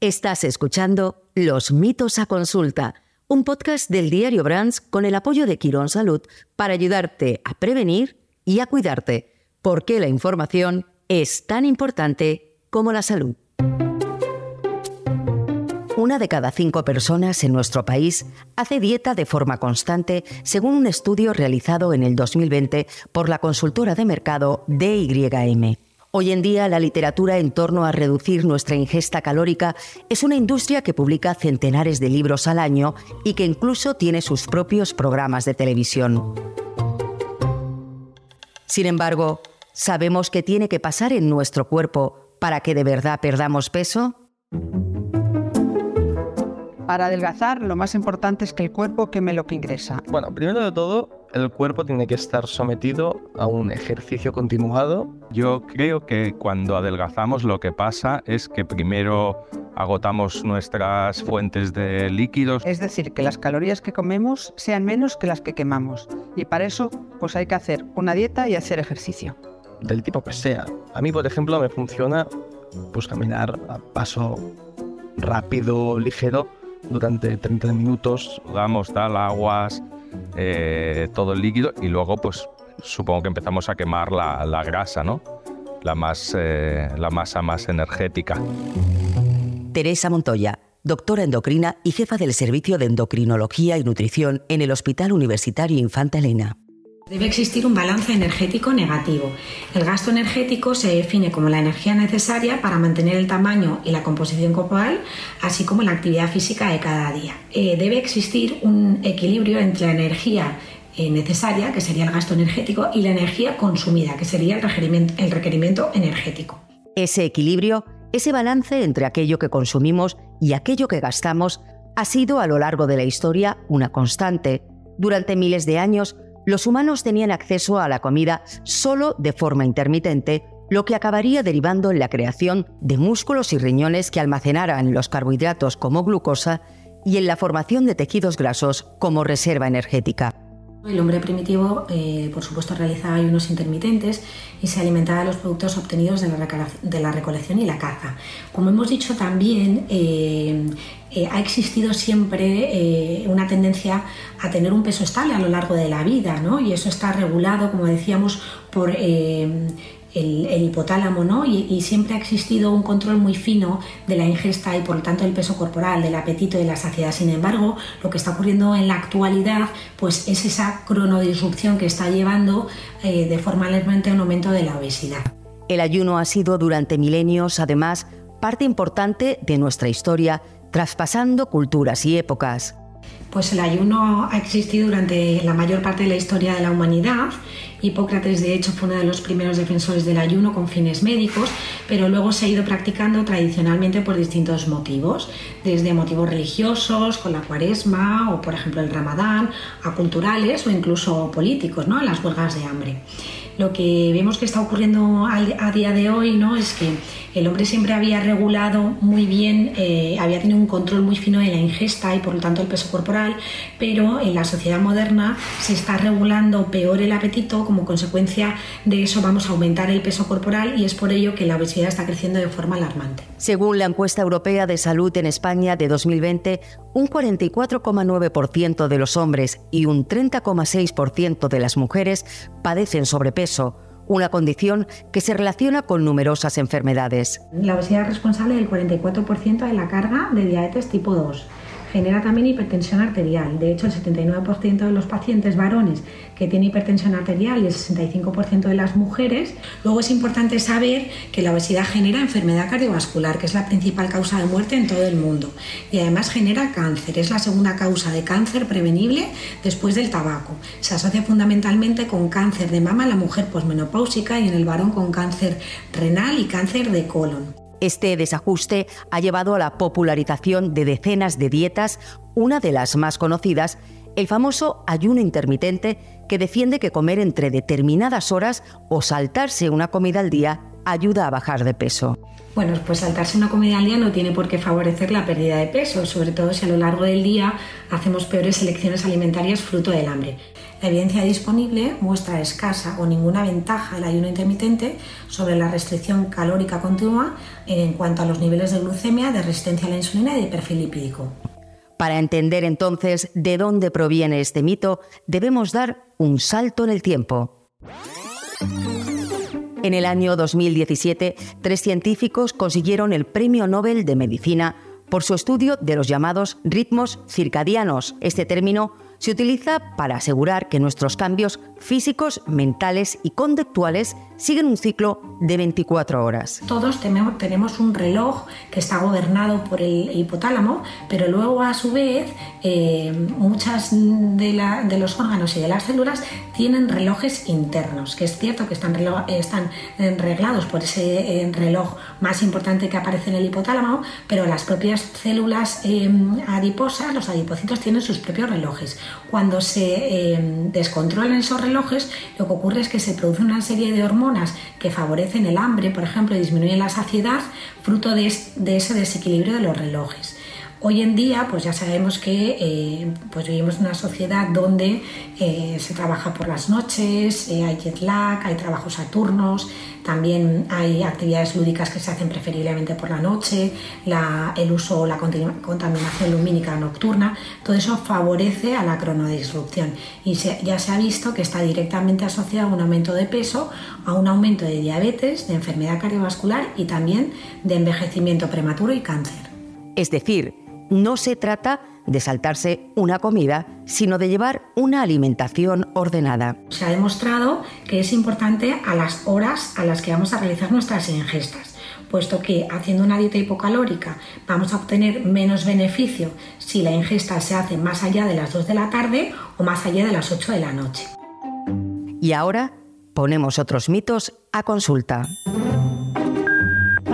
Estás escuchando Los mitos a consulta, un podcast del diario Brands con el apoyo de Quirón Salud para ayudarte a prevenir y a cuidarte, porque la información es tan importante como la salud. Una de cada cinco personas en nuestro país hace dieta de forma constante, según un estudio realizado en el 2020 por la consultora de mercado DYM. Hoy en día la literatura en torno a reducir nuestra ingesta calórica es una industria que publica centenares de libros al año y que incluso tiene sus propios programas de televisión. Sin embargo, ¿sabemos qué tiene que pasar en nuestro cuerpo para que de verdad perdamos peso? Para adelgazar, lo más importante es que el cuerpo queme lo que ingresa. Bueno, primero de todo, el cuerpo tiene que estar sometido a un ejercicio continuado. Yo creo que cuando adelgazamos lo que pasa es que primero agotamos nuestras fuentes de líquidos. Es decir, que las calorías que comemos sean menos que las que quemamos. Y para eso, pues hay que hacer una dieta y hacer ejercicio. Del tipo que sea. A mí, por ejemplo, me funciona pues caminar a paso rápido, ligero, durante 30 minutos, damos tal aguas, eh, todo el líquido y luego pues supongo que empezamos a quemar la, grasa, ¿no? La, más, eh, la masa más energética. Teresa Montoya, doctora endocrina y jefa del Servicio de Endocrinología y Nutrición en el Hospital Universitario Infanta Elena. Debe existir un balance energético negativo. El gasto energético se define como la energía necesaria para mantener el tamaño y la composición corporal, así como la actividad física de cada día. Eh, debe existir un equilibrio entre la energía eh, necesaria, que sería el gasto energético, y la energía consumida, que sería el requerimiento, el requerimiento energético. Ese equilibrio, ese balance entre aquello que consumimos y aquello que gastamos, ha sido a lo largo de la historia una constante. Durante miles de años, los humanos tenían acceso a la comida solo de forma intermitente, lo que acabaría derivando en la creación de músculos y riñones que almacenaran los carbohidratos como glucosa y en la formación de tejidos grasos como reserva energética. El hombre primitivo, eh, por supuesto, realizaba ayunos intermitentes y se alimentaba de los productos obtenidos de la, recolección y la caza. Como hemos dicho también, eh, eh, ha existido siempre una tendencia a tener un peso estable a lo largo de la vida, ¿no? y eso está regulado, como decíamos, por el, hipotálamo, ¿no? Y, siempre ha existido un control muy fino de la ingesta y por lo tanto del peso corporal, del apetito y de la saciedad. Sin embargo, lo que está ocurriendo en la actualidad, pues es esa cronodisrupción que está llevando eh, de forma alarmante a un aumento de la obesidad. El ayuno ha sido durante milenios, además, parte importante de nuestra historia, traspasando culturas y épocas. Pues el ayuno ha existido durante la mayor parte de la historia de la humanidad. Hipócrates, de hecho, fue uno de los primeros defensores del ayuno con fines médicos, pero luego se ha ido practicando tradicionalmente por distintos motivos, desde motivos religiosos, con la cuaresma o, por ejemplo, el ramadán, a culturales o incluso políticos, ¿no? las huelgas de hambre. Lo que vemos que está ocurriendo a día de hoy ¿no? es que el hombre siempre había regulado muy bien, eh, había tenido un control muy fino de la ingesta y por lo tanto el peso corporal, pero en la sociedad moderna se está regulando peor el apetito, como consecuencia de eso vamos a aumentar el peso corporal y es por ello que la obesidad está creciendo de forma alarmante. Según la encuesta europea de salud en España de 2020, un 44,9% de los hombres y un 30,6% de las mujeres padecen sobrepeso una condición que se relaciona con numerosas enfermedades. La obesidad es responsable del 44% de la carga de diabetes tipo 2 genera también hipertensión arterial. De hecho, el 79% de los pacientes varones que tienen hipertensión arterial y el 65% de las mujeres. Luego es importante saber que la obesidad genera enfermedad cardiovascular, que es la principal causa de muerte en todo el mundo. Y además genera cáncer. Es la segunda causa de cáncer prevenible después del tabaco. Se asocia fundamentalmente con cáncer de mama en la mujer posmenopáusica y en el varón con cáncer renal y cáncer de colon. Este desajuste ha llevado a la popularización de decenas de dietas, una de las más conocidas, el famoso ayuno intermitente, que defiende que comer entre determinadas horas o saltarse una comida al día ayuda a bajar de peso. Bueno, pues saltarse una comida al día no tiene por qué favorecer la pérdida de peso, sobre todo si a lo largo del día hacemos peores elecciones alimentarias fruto del hambre. La evidencia disponible muestra escasa o ninguna ventaja del ayuno intermitente sobre la restricción calórica continua en cuanto a los niveles de glucemia, de resistencia a la insulina y de perfil lipídico. Para entender entonces de dónde proviene este mito, debemos dar un salto en el tiempo. En el año 2017, tres científicos consiguieron el Premio Nobel de Medicina por su estudio de los llamados ritmos circadianos. Este término se utiliza para asegurar que nuestros cambios físicos, mentales y conductuales siguen un ciclo de 24 horas. Todos tenemos un reloj que está gobernado por el hipotálamo, pero luego a su vez eh, muchas de, los órganos y de las células tienen relojes internos, que es cierto que están, están reglados por ese eh, reloj más importante que aparece en el hipotálamo, pero las propias células eh, adiposas, los adipocitos, tienen sus propios relojes. Cuando se descontrolan esos relojes, lo que ocurre es que se produce una serie de hormonas que favorecen el hambre, por ejemplo, y disminuyen la saciedad, fruto de, ese desequilibrio de los relojes. Hoy en día, pues ya sabemos que eh, pues vivimos en una sociedad donde eh, se trabaja por las noches, eh, hay jet lag, hay trabajos a turnos, también hay actividades lúdicas que se hacen preferiblemente por la noche, el uso o la contaminación lumínica nocturna, todo eso favorece a la cronodisrupción y ya se ha visto que está directamente asociado a un aumento de peso, a un aumento de diabetes, de enfermedad cardiovascular y también de envejecimiento prematuro y cáncer. Es decir, no se trata de saltarse una comida, sino de llevar una alimentación ordenada. Se ha demostrado que es importante a las horas a las que vamos a realizar nuestras ingestas, puesto que haciendo una dieta hipocalórica vamos a obtener menos beneficio si la ingesta se hace más allá de las 2 de la tarde o más allá de las 8 de la noche. Y ahora ponemos otros mitos a consulta.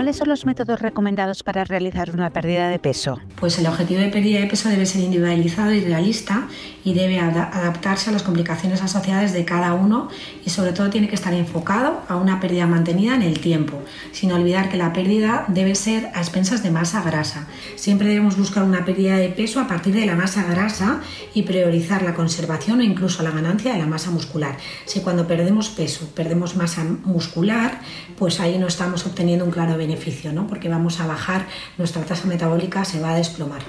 ¿Cuáles son los métodos recomendados para realizar una pérdida de peso? Pues el objetivo de pérdida de peso debe ser individualizado y realista y debe adaptarse a las complicaciones asociadas de cada uno y sobre todo tiene que estar enfocado a una pérdida mantenida en el tiempo, sin olvidar que la pérdida debe ser a expensas de masa grasa. Siempre debemos buscar una pérdida de peso a partir de la masa grasa y priorizar la conservación o incluso la ganancia de la masa muscular. Si cuando perdemos peso perdemos masa muscular, pues ahí no estamos obteniendo un claro beneficio ¿no? porque vamos a bajar, nuestra tasa metabólica se va a desplomar.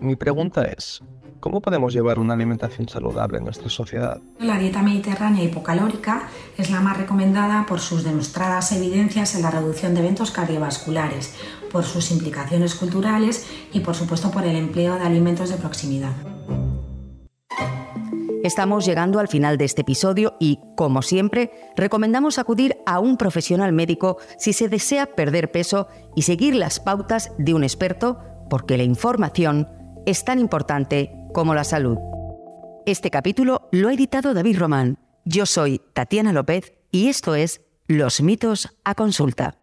Mi pregunta es, ¿Cómo podemos llevar una alimentación saludable en nuestra sociedad? La dieta mediterránea hipocalórica es la más recomendada por sus demostradas evidencias en la reducción de eventos cardiovasculares, por sus implicaciones culturales y por supuesto por el empleo de alimentos de proximidad. Estamos llegando al final de este episodio y, como siempre, recomendamos acudir a un profesional médico si se desea perder peso y seguir las pautas de un experto, porque la información es tan importante como la salud. Este capítulo lo ha editado David Román. Yo soy Tatiana López y esto es Los mitos a consulta.